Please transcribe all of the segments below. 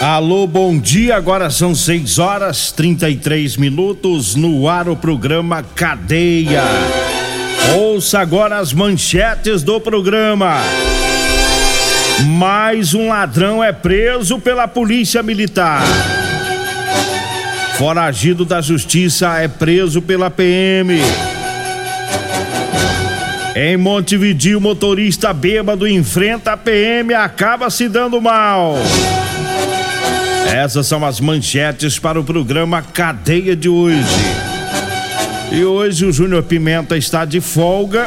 Alô, bom dia. Agora são 6 horas 33 minutos no ar o programa Cadeia. Ouça agora as manchetes do programa. Mais um ladrão é preso pela Polícia Militar. Foragido da Justiça é preso pela PM. Em Montevideo, motorista bêbado enfrenta a PM e acaba se dando mal. Essas são as manchetes para o programa Cadeia de hoje. E hoje o Júnior Pimenta está de folga,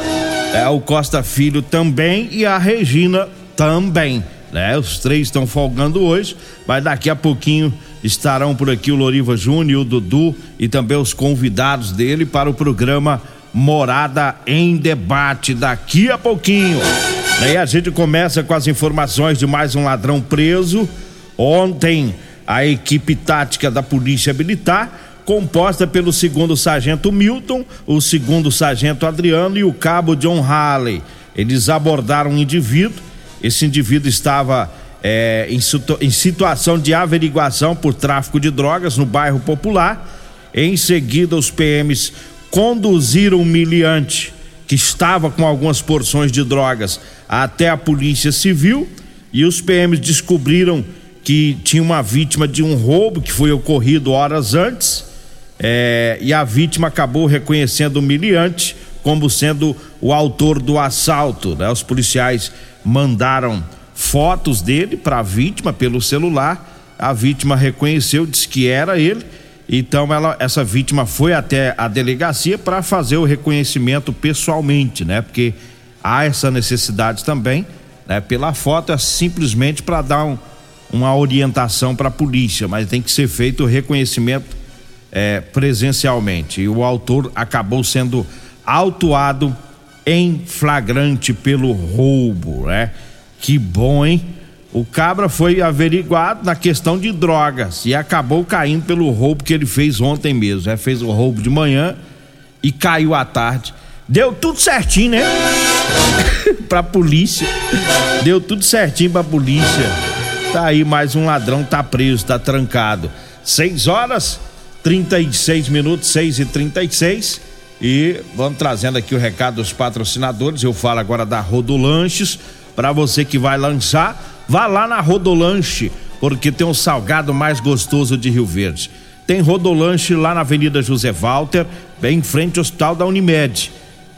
é o Costa Filho também e a Regina também, né? Os três estão folgando hoje, mas daqui a pouquinho estarão por aqui o Loriva Júnior, o Dudu e também os convidados dele para o programa Morada em Debate daqui a pouquinho. Aí a gente começa com as informações de mais um ladrão preso. Ontem a equipe tática da Polícia Militar, composta pelo segundo sargento Milton, o segundo sargento Adriano e o cabo John Halley. Eles abordaram um indivíduo, esse indivíduo estava é, em, situ em situação de averiguação por tráfico de drogas no bairro Popular. Em seguida, os PMs conduziram o miliante, que estava com algumas porções de drogas, até a Polícia Civil e os PMs descobriram que tinha uma vítima de um roubo que foi ocorrido horas antes é, e a vítima acabou reconhecendo o miliante como sendo o autor do assalto. Né? Os policiais mandaram fotos dele para a vítima pelo celular. A vítima reconheceu, disse que era ele. Então ela, essa vítima foi até a delegacia para fazer o reconhecimento pessoalmente, né? Porque há essa necessidade também, né? Pela foto é simplesmente para dar um, uma orientação para a polícia, mas tem que ser feito o reconhecimento é, presencialmente. E o autor acabou sendo autuado em flagrante pelo roubo, né? Que bom, hein? O cabra foi averiguado na questão de drogas e acabou caindo pelo roubo que ele fez ontem mesmo. Né? Fez o roubo de manhã e caiu à tarde. Deu tudo certinho, né? pra polícia. Deu tudo certinho pra polícia. Tá aí mais um ladrão, tá preso, tá trancado. 6 horas 36 minutos, 6 e 36 e vamos trazendo aqui o recado dos patrocinadores. Eu falo agora da Rodolanches. Para você que vai lanchar, vá lá na Rodolanche, porque tem o salgado mais gostoso de Rio Verde. Tem Rodolanche lá na Avenida José Walter, bem em frente ao Hospital da Unimed.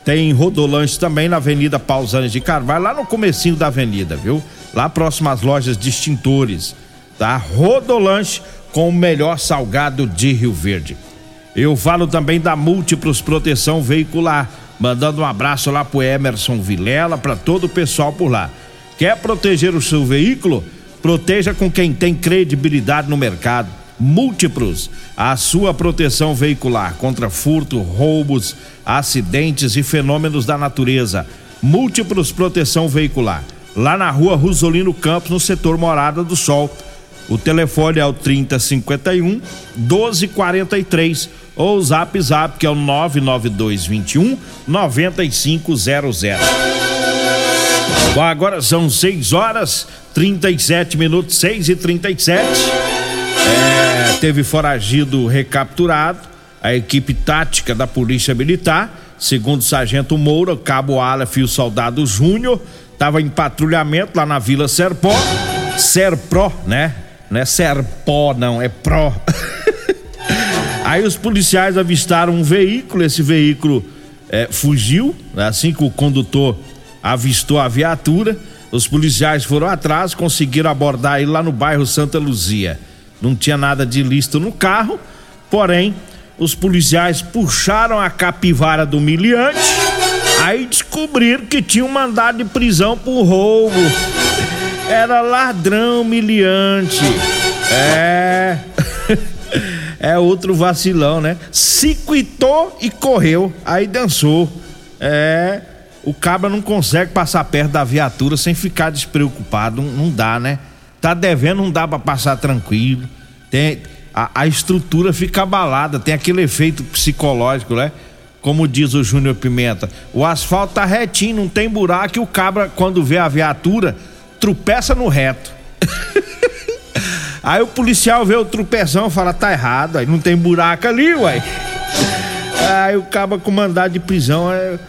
Tem Rodolanche também na Avenida Pausanes de Carvalho, lá no comecinho da avenida, viu? lá próximo às lojas de extintores, tá? Rodolanche com o melhor salgado de Rio Verde. Eu falo também da Múltiplos Proteção Veicular, mandando um abraço lá pro Emerson Vilela, para todo o pessoal por lá. Quer proteger o seu veículo? Proteja com quem tem credibilidade no mercado. Múltiplos, a sua proteção veicular contra furto, roubos, acidentes e fenômenos da natureza. Múltiplos Proteção Veicular lá na rua Rosolino Campos, no setor Morada do Sol. O telefone é o 3051 1243 ou o zap zap que é o 99221 9500. Bom, agora são 6 horas 37 minutos, 6 e 37. É, teve foragido recapturado. A equipe tática da Polícia Militar, segundo o Sargento Moura, Cabo Aleph e o Soldado Júnior, estava em patrulhamento lá na Vila Serpó, Serpro, né? Não é Serpó, não, é Pro. Aí os policiais avistaram um veículo, esse veículo é, fugiu, assim que o condutor avistou a viatura. Os policiais foram atrás, conseguiram abordar ele lá no bairro Santa Luzia. Não tinha nada de listo no carro, porém, os policiais puxaram a capivara do miliante, aí descobriram que tinha um mandado de prisão por roubo. Era ladrão miliante. É. é outro vacilão, né? Se quitou e correu, aí dançou. É. O cabra não consegue passar perto da viatura sem ficar despreocupado, não, dá, né? Tá devendo, não dá para passar tranquilo. Tem a, a, estrutura fica abalada, tem aquele efeito psicológico, né? Como diz o Júnior Pimenta, o asfalto tá retinho, não tem buraco e o cabra quando vê a viatura tropeça no reto. Aí o policial vê o tropeção e fala, tá errado, aí não tem buraco ali, uai. Aí o cabo com mandado de prisão, é,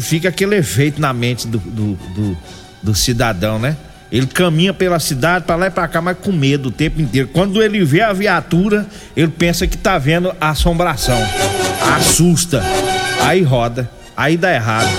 fica aquele efeito na mente do, do, do, do cidadão, né? Ele caminha pela cidade para lá e para cá, mas com medo o tempo inteiro. Quando ele vê a viatura, ele pensa que tá vendo a assombração. Assusta. Aí roda. Aí dá errado.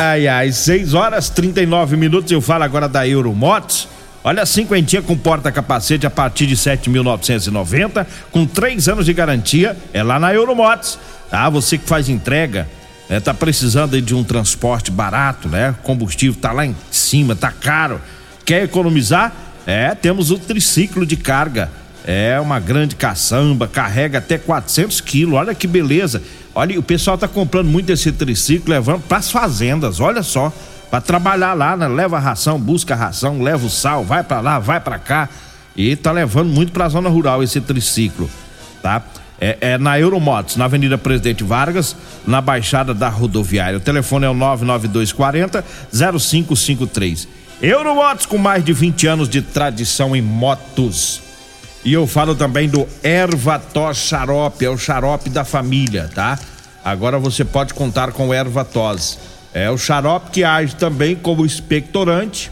Ai, ai, 6 horas 39 minutos. Eu falo agora da Euromotos. Olha, cinquentinha com porta-capacete a partir de 7.990, com três anos de garantia, é lá na Euromotos. Ah, você que faz entrega, é, tá precisando de um transporte barato, né? Combustível tá lá em cima, tá caro. Quer economizar? É, temos o triciclo de carga. É uma grande caçamba, carrega até 400 quilos. Olha que beleza. Olha, o pessoal tá comprando muito esse triciclo, levando para as fazendas. Olha só para trabalhar lá, né? Leva ração, busca ração, leva o sal, vai para lá, vai para cá. E tá levando muito para a zona rural esse triciclo, tá? É, é, na Euromotos, na Avenida Presidente Vargas, na Baixada da Rodoviária. O telefone é o 99240 0553. Euromotos com mais de 20 anos de tradição em motos. E eu falo também do Ervatos Xarope, é o xarope da família, tá? Agora você pode contar com o Ervatos é o xarope que age também como expectorante,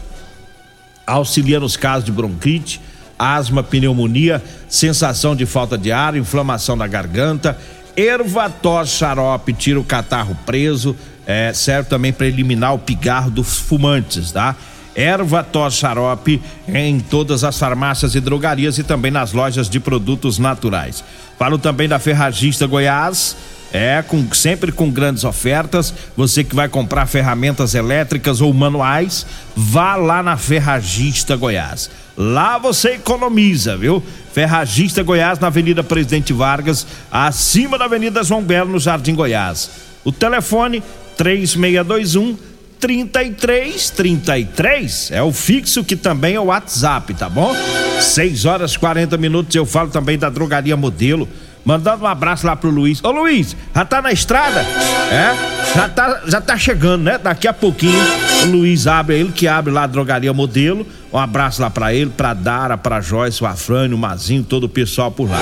auxilia nos casos de bronquite, asma, pneumonia, sensação de falta de ar, inflamação da garganta. Ervatos xarope tira o catarro preso, é, serve também para eliminar o pigarro dos fumantes, tá? Ervatos xarope em todas as farmácias e drogarias e também nas lojas de produtos naturais. Falo também da Ferragista Goiás é, com, sempre com grandes ofertas. Você que vai comprar ferramentas elétricas ou manuais, vá lá na Ferragista Goiás. Lá você economiza, viu? Ferragista Goiás, na Avenida Presidente Vargas, acima da Avenida João Belo, no Jardim Goiás. O telefone 3621 3333 é o fixo que também é o WhatsApp, tá bom? 6 horas 40 minutos. Eu falo também da drogaria modelo Mandando um abraço lá pro Luiz. Ô Luiz, já tá na estrada? É? Já tá, já tá chegando, né? Daqui a pouquinho o Luiz abre, ele que abre lá a drogaria modelo. Um abraço lá para ele, pra Dara, pra Joyce, o Afrânio, o Mazinho, todo o pessoal por lá.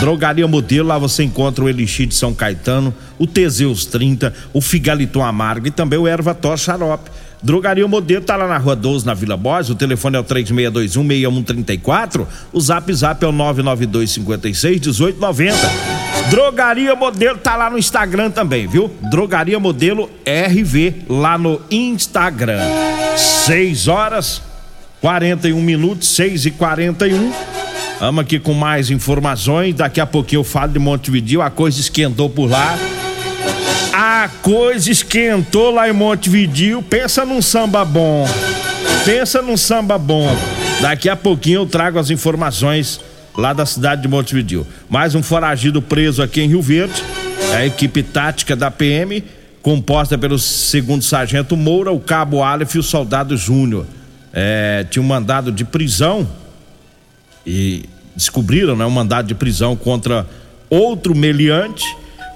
Drogaria Modelo, lá você encontra o Elixir de São Caetano, o Teseus 30, o Figaliton Amargo e também o Erva Tos Xarope. Drogaria Modelo tá lá na Rua 12, na Vila Borges. O telefone é o 3621-6134. O zap zap é o 99256-1890. Drogaria Modelo tá lá no Instagram também, viu? Drogaria Modelo RV lá no Instagram. 6 horas 41 minutos, 6 e 41 Vamos aqui com mais informações. Daqui a pouquinho eu falo de Montevideo. A coisa esquentou por lá. A coisa esquentou lá em Montevideo. Pensa num samba bom. Pensa num samba bom. Daqui a pouquinho eu trago as informações lá da cidade de Montevideo. Mais um foragido preso aqui em Rio Verde. É a equipe tática da PM, composta pelo segundo sargento Moura, o cabo Aleph e o soldado Júnior. É, tinha um mandado de prisão e descobriram né, um mandado de prisão contra outro meliante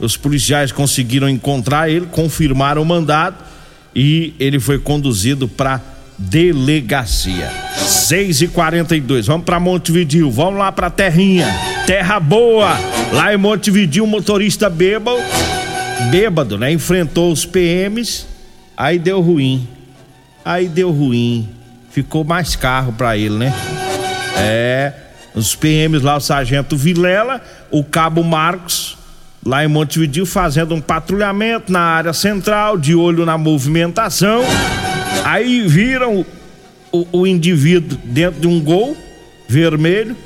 os policiais conseguiram encontrar ele, confirmaram o mandado e ele foi conduzido para delegacia. 6 e 42 vamos para Montevidil, vamos lá para Terrinha, terra boa. Lá em Montevidil, um motorista bêbado, bêbado, né? Enfrentou os PMs, aí deu ruim. Aí deu ruim. Ficou mais carro para ele, né? É. Os PMs lá, o sargento Vilela, o cabo Marcos, lá em Montevideo, fazendo um patrulhamento na área central, de olho na movimentação. Aí viram o, o indivíduo dentro de um gol vermelho.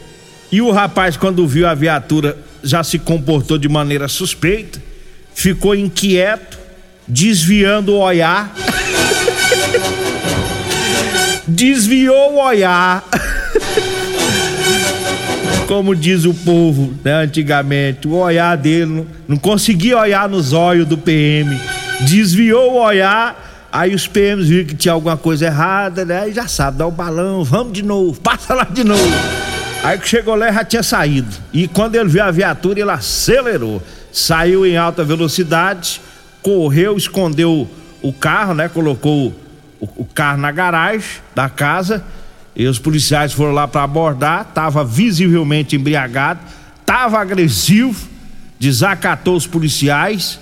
E o rapaz, quando viu a viatura, já se comportou de maneira suspeita, ficou inquieto, desviando o olhar. Desviou o olhar. Como diz o povo, né, antigamente, o olhar dele não, não conseguia olhar nos olhos do PM. Desviou o olhar, aí os PMs viram que tinha alguma coisa errada, né? Aí já sabe, dá o balão, vamos de novo, passa lá de novo. Aí que chegou lá já tinha saído. E quando ele viu a viatura, ele acelerou. Saiu em alta velocidade, correu, escondeu o carro, né? Colocou o, carro na garagem da casa. E os policiais foram lá para abordar. Tava visivelmente embriagado, tava agressivo, desacatou os policiais.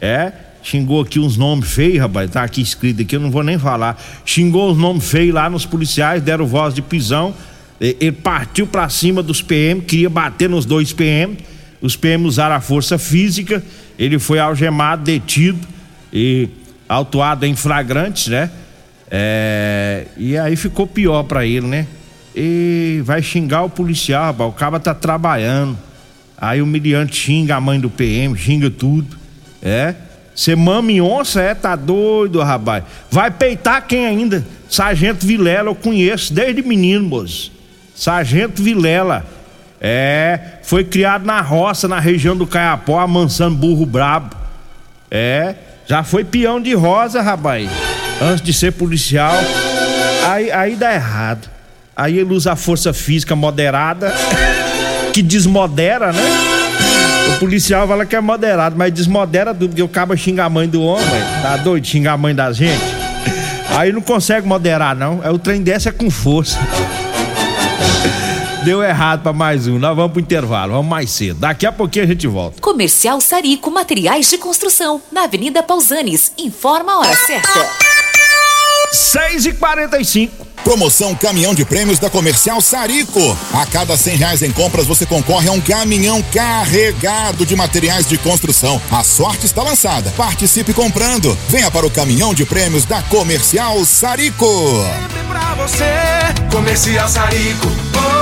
É, xingou aqui uns nomes feios, rapaz, tá aqui escrito aqui, eu não vou nem falar. Xingou os nomes feios lá nos policiais, deram voz de pisão ele partiu para cima dos PM, queria bater nos dois PM. Os PM usaram a força física. Ele foi algemado, detido e autuado em flagrantes, né? É, e aí ficou pior para ele, né? E vai xingar o policial, rapaz, o cara tá trabalhando. Aí o miliante xinga a mãe do PM, xinga tudo. É? Você mama em onça, é? Tá doido, rapaz. Vai peitar quem ainda? Sargento Vilela, eu conheço desde menino, moço. Sargento Vilela. É, foi criado na roça, na região do Caiapó, amansando burro brabo. É, já foi peão de rosa, rapaz. Antes de ser policial. Aí, aí dá errado. Aí ele usa a força física moderada, que desmodera, né? O policial fala que é moderado, mas desmodera tudo, porque o cabo xinga a mãe do homem, tá doido? Xinga a mãe da gente. Aí não consegue moderar, não. É o trem dessa é com força. Deu errado para mais um. Nós vamos pro intervalo, vamos mais cedo. Daqui a pouquinho a gente volta. Comercial Sarico Materiais de Construção, na Avenida Pausanes. Informa a hora certa. 6 e 45 Promoção Caminhão de Prêmios da Comercial Sarico. A cada cem reais em compras você concorre a um caminhão carregado de materiais de construção. A sorte está lançada. Participe comprando. Venha para o Caminhão de Prêmios da Comercial Sarico. Sempre pra você, Comercial Sarico. Oh, oh,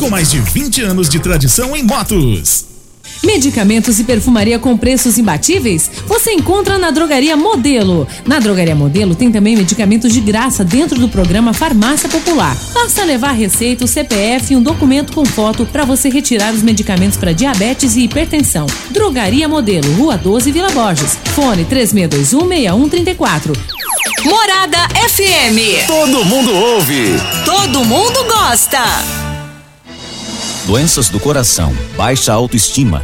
com mais de 20 anos de tradição em motos. Medicamentos e perfumaria com preços imbatíveis? Você encontra na Drogaria Modelo. Na Drogaria Modelo tem também medicamentos de graça dentro do programa Farmácia Popular. Basta levar receita, o CPF e um documento com foto para você retirar os medicamentos para diabetes e hipertensão. Drogaria Modelo, Rua 12, Vila Borges. Fone 36216134. Morada FM. Todo mundo ouve. Todo mundo gosta. Doenças do coração, baixa autoestima,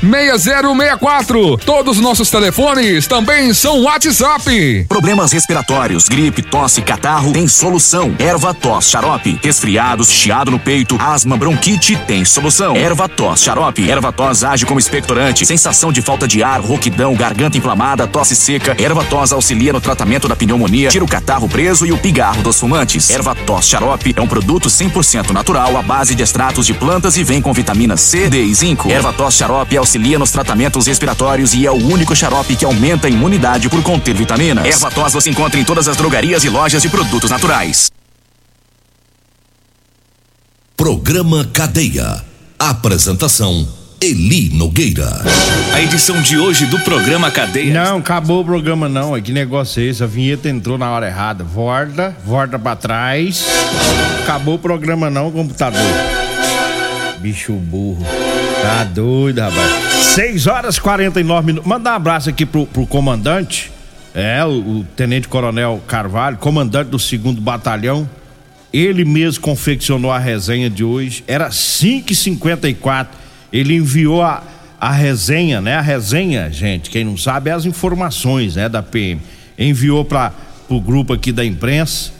6064. Todos os nossos telefones também são WhatsApp. Problemas respiratórios, gripe, tosse, catarro, tem solução. Erva tos, xarope. Resfriados, chiado no peito, asma, bronquite, tem solução. Erva tos, xarope. Erva tos age como expectorante. Sensação de falta de ar, rouquidão, garganta inflamada, tosse seca. Erva tos auxilia no tratamento da pneumonia, tira o catarro preso e o pigarro dos fumantes. Erva tos xarope é um produto 100% natural à base de extratos de plantas e vem com vitamina C, D e zinco. Erva tos xarope auxilia auxilia nos tratamentos respiratórios e é o único xarope que aumenta a imunidade por conter vitaminas. Erva tos você encontra em todas as drogarias e lojas de produtos naturais. Programa Cadeia. Apresentação Eli Nogueira. A edição de hoje do programa Cadeia. Não, acabou o programa não. Que negócio é esse? A vinheta entrou na hora errada. Volta, volta pra trás. Acabou o programa não, computador. Bicho burro. Tá doido, rapaz. 6 horas e 49 minutos. Manda um abraço aqui pro, pro comandante. É, o, o, Tenente Coronel Carvalho, comandante do segundo batalhão. Ele mesmo confeccionou a resenha de hoje. Era 5h54. Ele enviou a, a resenha, né? A resenha, gente, quem não sabe, é as informações, né, da PM. Enviou para o grupo aqui da imprensa,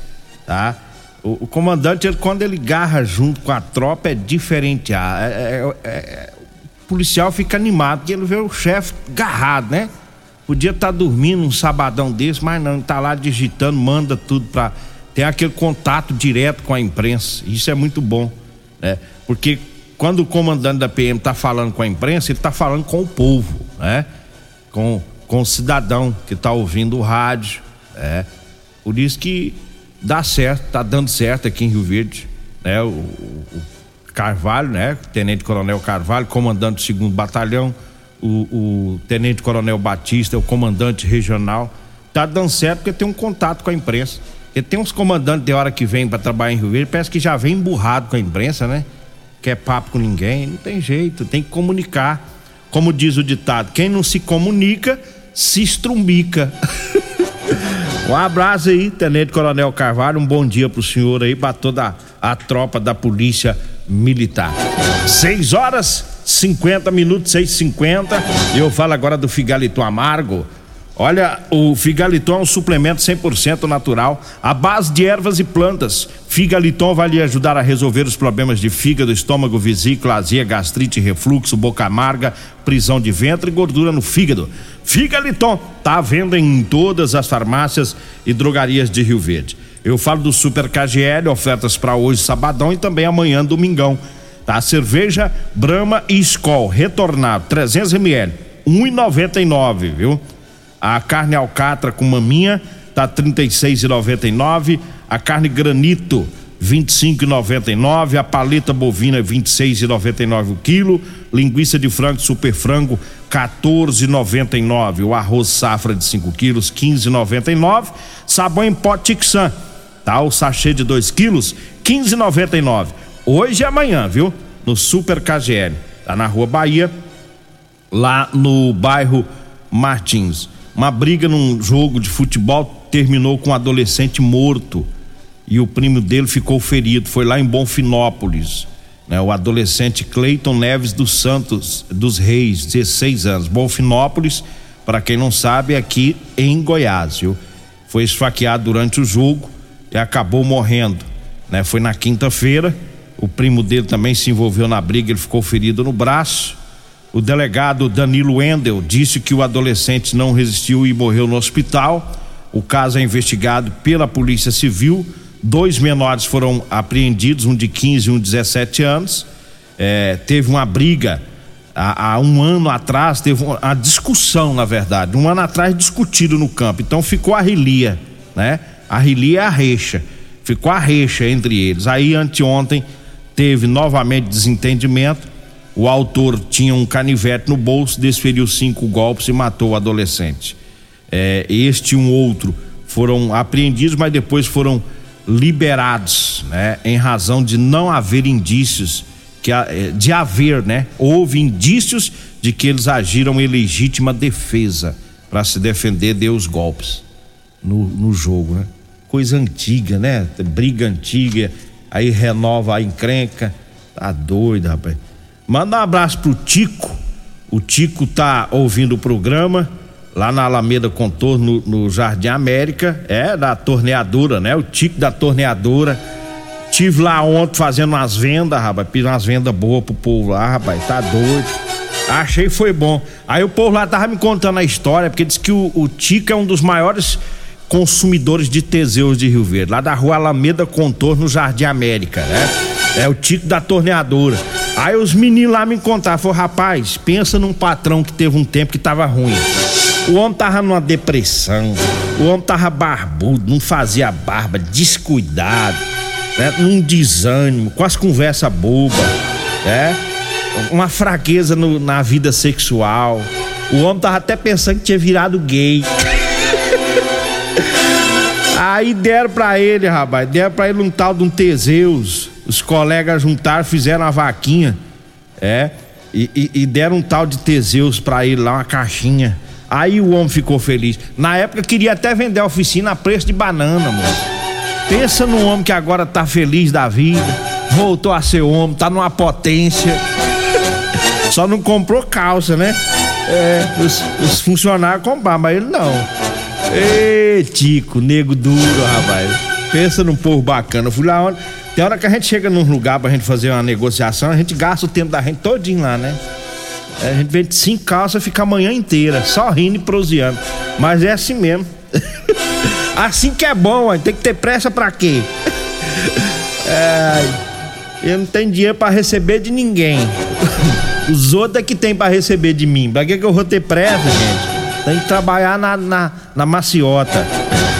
tá? O, o, comandante, ele, quando ele garra junto com a tropa, é diferente. Ah, é, é, é, o policial fica animado, porque ele vê o chefe garrado, né? Podia estar tá dormindo um sabadão desse, mas não, ele tá lá digitando, manda tudo para ter aquele contato direto com a imprensa. Isso é muito bom, né? Porque quando o comandante da PM tá falando com a imprensa, ele tá falando com o povo, né? Com, com o cidadão que tá ouvindo o rádio, é. Por isso que dá certo, tá dando certo aqui em Rio Verde, né? O, o Carvalho, né? Tenente Coronel Carvalho, comandante do segundo batalhão, o, o Tenente Coronel Batista, o comandante regional, tá dando certo porque tem um contato com a imprensa. Porque tem uns comandantes de hora que vem para trabalhar em Rio Verde, parece que já vem emburrado com a imprensa, né? Quer papo com ninguém, não tem jeito, tem que comunicar. Como diz o ditado, quem não se comunica, se estrumbica. Um abraço aí, Tenente Coronel Carvalho. Um bom dia pro senhor aí, para toda a tropa da Polícia Militar. 6 horas 50 minutos, 6h50. E eu falo agora do Figaliton Amargo. Olha, o Figaliton é um suplemento 100% natural, à base de ervas e plantas. Figaliton vai lhe ajudar a resolver os problemas de fígado, estômago, vesícula, azia, gastrite, refluxo, boca amarga, prisão de ventre e gordura no fígado. Figaliton tá à venda em todas as farmácias e drogarias de Rio Verde. Eu falo do Super KGL, ofertas para hoje, sabadão e também amanhã, domingão. Tá? Cerveja Brahma e Skol, retornado, 300 ml, 1,99, viu? A carne alcatra com maminha tá 36,99, a carne granito 25,99, a paleta bovina 26,99 o quilo, linguiça de frango super frango 14,99, o arroz safra de 5 quilos 15,99, sabão em pó Tixan, tá? O sachê de 2 quilos 15,99. Hoje e amanhã, viu? No Super KGL, tá na Rua Bahia, lá no bairro Martins. Uma briga num jogo de futebol terminou com um adolescente morto e o primo dele ficou ferido. Foi lá em Bonfinópolis. Né? O adolescente Cleiton Neves dos Santos, dos Reis, 16 anos. Bonfinópolis, para quem não sabe, é aqui em Goiás. Viu? Foi esfaqueado durante o jogo e acabou morrendo. Né? Foi na quinta-feira. O primo dele também se envolveu na briga, ele ficou ferido no braço. O delegado Danilo Wendel disse que o adolescente não resistiu e morreu no hospital. O caso é investigado pela Polícia Civil. Dois menores foram apreendidos, um de 15 e um de 17 anos. É, teve uma briga há, há, um ano atrás, teve uma discussão, na verdade. Um ano atrás discutido no campo. Então ficou a rilia, né? A rilia é a recha. Ficou a recha entre eles. Aí anteontem teve novamente desentendimento o autor tinha um canivete no bolso, desferiu cinco golpes e matou o adolescente. É, este e um outro foram apreendidos, mas depois foram liberados, né? Em razão de não haver indícios que é, de haver, né? Houve indícios de que eles agiram em legítima defesa para se defender de os golpes no, no jogo, né? Coisa antiga, né? Briga antiga, aí renova a encrenca. Tá doido, rapaz. Manda um abraço pro Tico. O Tico tá ouvindo o programa lá na Alameda Contorno, no, Jardim América. É, da torneadora, né? O Tico da torneadora. Tive lá ontem fazendo umas vendas, rapaz. Fiz umas vendas boas pro povo lá, rapaz. Tá doido. Achei foi bom. Aí o povo lá tava me contando a história, porque disse que o, o Tico é um dos maiores consumidores de Teseus de Rio Verde, lá da rua Alameda Contorno, no Jardim América, né? É o Tico da torneadora. Aí os meninos lá me contaram, falou, rapaz, pensa num patrão que teve um tempo que tava ruim. O homem tava numa depressão, o homem tava barbudo, não fazia barba, descuidado, né? Num desânimo, com as conversas bobas, né? Uma fraqueza no, na vida sexual. O homem tava até pensando que tinha virado gay. Aí deram pra ele, rapaz, deram pra ele um tal de um Teseus os colegas juntaram, fizeram uma vaquinha, é, e, e, e deram um tal de Teseus para ele lá, uma caixinha. Aí o homem ficou feliz. Na época queria até vender a oficina a preço de banana, mano. Pensa no homem que agora tá feliz da vida, voltou a ser homem, tá numa potência. Só não comprou calça, né? É, os, os funcionários compraram, mas ele não. Ê, Tico, nego duro, rapaz. Pensa num povo bacana. Eu fui lá ontem. Tem hora que a gente chega num lugar pra gente fazer uma negociação, a gente gasta o tempo da gente todinho lá, né? É, a gente vende cinco calças e fica a manhã inteira, só rindo e proseando. Mas é assim mesmo. assim que é bom, tem que ter pressa pra quê? É, eu não tenho dinheiro pra receber de ninguém. Os outros é que tem pra receber de mim. Pra que, que eu vou ter pressa, gente? Tem que trabalhar na, na, na maciota.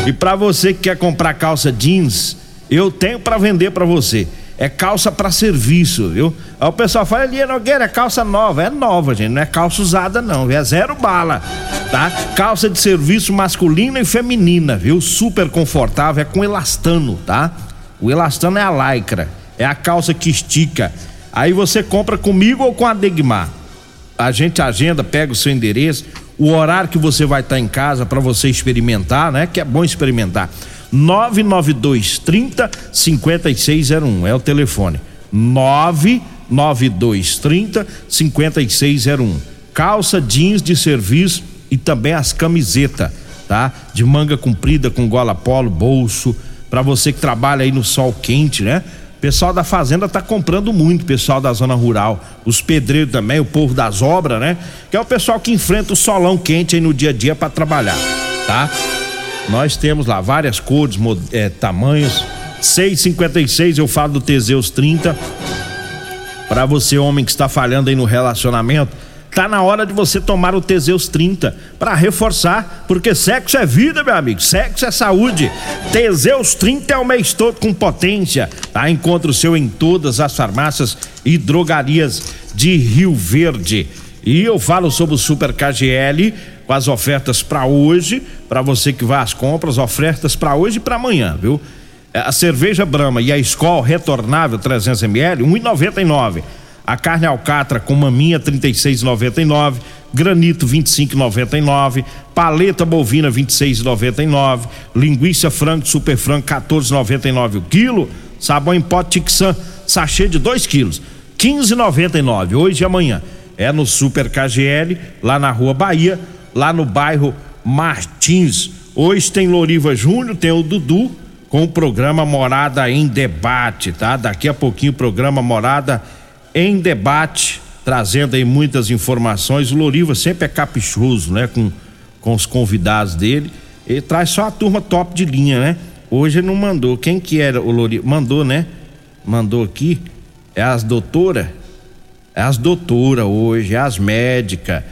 E pra você que quer comprar calça jeans, eu tenho para vender para você. É calça para serviço, viu? Aí o pessoal fala, ali, Nogueira, é calça nova. É nova, gente, não é calça usada, não. É zero bala, tá? Calça de serviço masculina e feminina, viu? Super confortável, é com elastano, tá? O elastano é a lycra, é a calça que estica. Aí você compra comigo ou com a Degmar. A gente agenda, pega o seu endereço, o horário que você vai estar em casa para você experimentar, né? Que é bom experimentar. 992 30 5601 é o telefone. 992 30 5601. Calça jeans de serviço e também as camisetas, tá? De manga comprida com gola polo, bolso, para você que trabalha aí no sol quente, né? Pessoal da fazenda tá comprando muito, pessoal da zona rural, os pedreiros também, o povo das obras, né? Que é o pessoal que enfrenta o solão quente aí no dia a dia para trabalhar, tá? Nós temos lá várias cores, é, tamanhos. 6,56 eu falo do Teseus 30. Para você, homem que está falhando aí no relacionamento, tá na hora de você tomar o Teseus 30 para reforçar, porque sexo é vida, meu amigo. Sexo é saúde. Teseus 30 é o mês todo com potência. Tá? Encontre o seu em todas as farmácias e drogarias de Rio Verde. E eu falo sobre o Super KGL com as ofertas para hoje, para você que vai às compras, ofertas para hoje e para amanhã, viu? É, a cerveja Brahma e a Skol retornável 300 ml, 1,99. A carne alcatra com maminha 36,99, granito 25,99, paleta bovina 26,99, linguiça frango super frango 14,99 o quilo, sabão em pó Tixan sachê de 2 quilos 15,99 hoje e amanhã. É no Super KGL, lá na Rua Bahia, lá no bairro Martins. Hoje tem Loriva Júnior, tem o Dudu com o programa Morada em Debate, tá? Daqui a pouquinho o programa Morada em Debate trazendo aí muitas informações. O Loriva sempre é caprichoso, né? Com, com os convidados dele. Ele traz só a turma top de linha, né? Hoje ele não mandou. Quem que era o Loriva? Mandou, né? Mandou aqui. É as doutoras. É as doutoras hoje, é as médicas.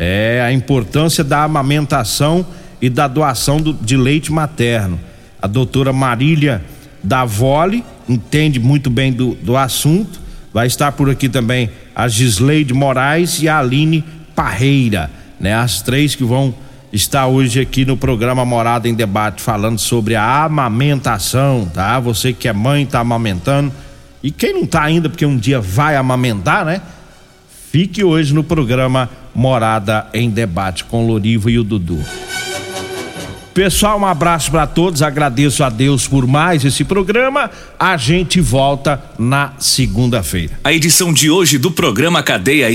É a importância da amamentação e da doação do, de leite materno. A doutora Marília Davoli entende muito bem do, do assunto. Vai estar por aqui também a Gisleide Moraes e a Aline Parreira, né? As três que vão estar hoje aqui no programa Morada em Debate falando sobre a amamentação, tá? Você que é mãe tá amamentando e quem não tá ainda porque um dia vai amamentar, né? Fique hoje no programa Morada em Debate com Lorivo e o Dudu. Pessoal, um abraço para todos. Agradeço a Deus por mais esse programa. A gente volta na segunda-feira. A edição de hoje do programa Cadeia